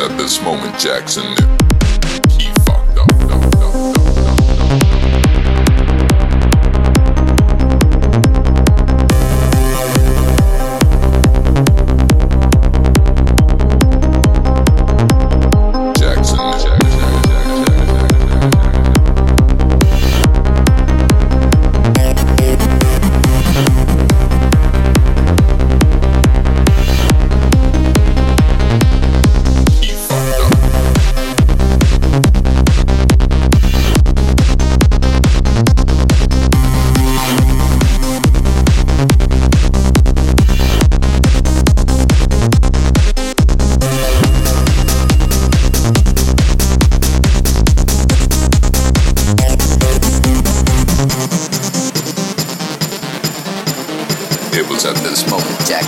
at this moment Jackson. It was at this moment, Jack.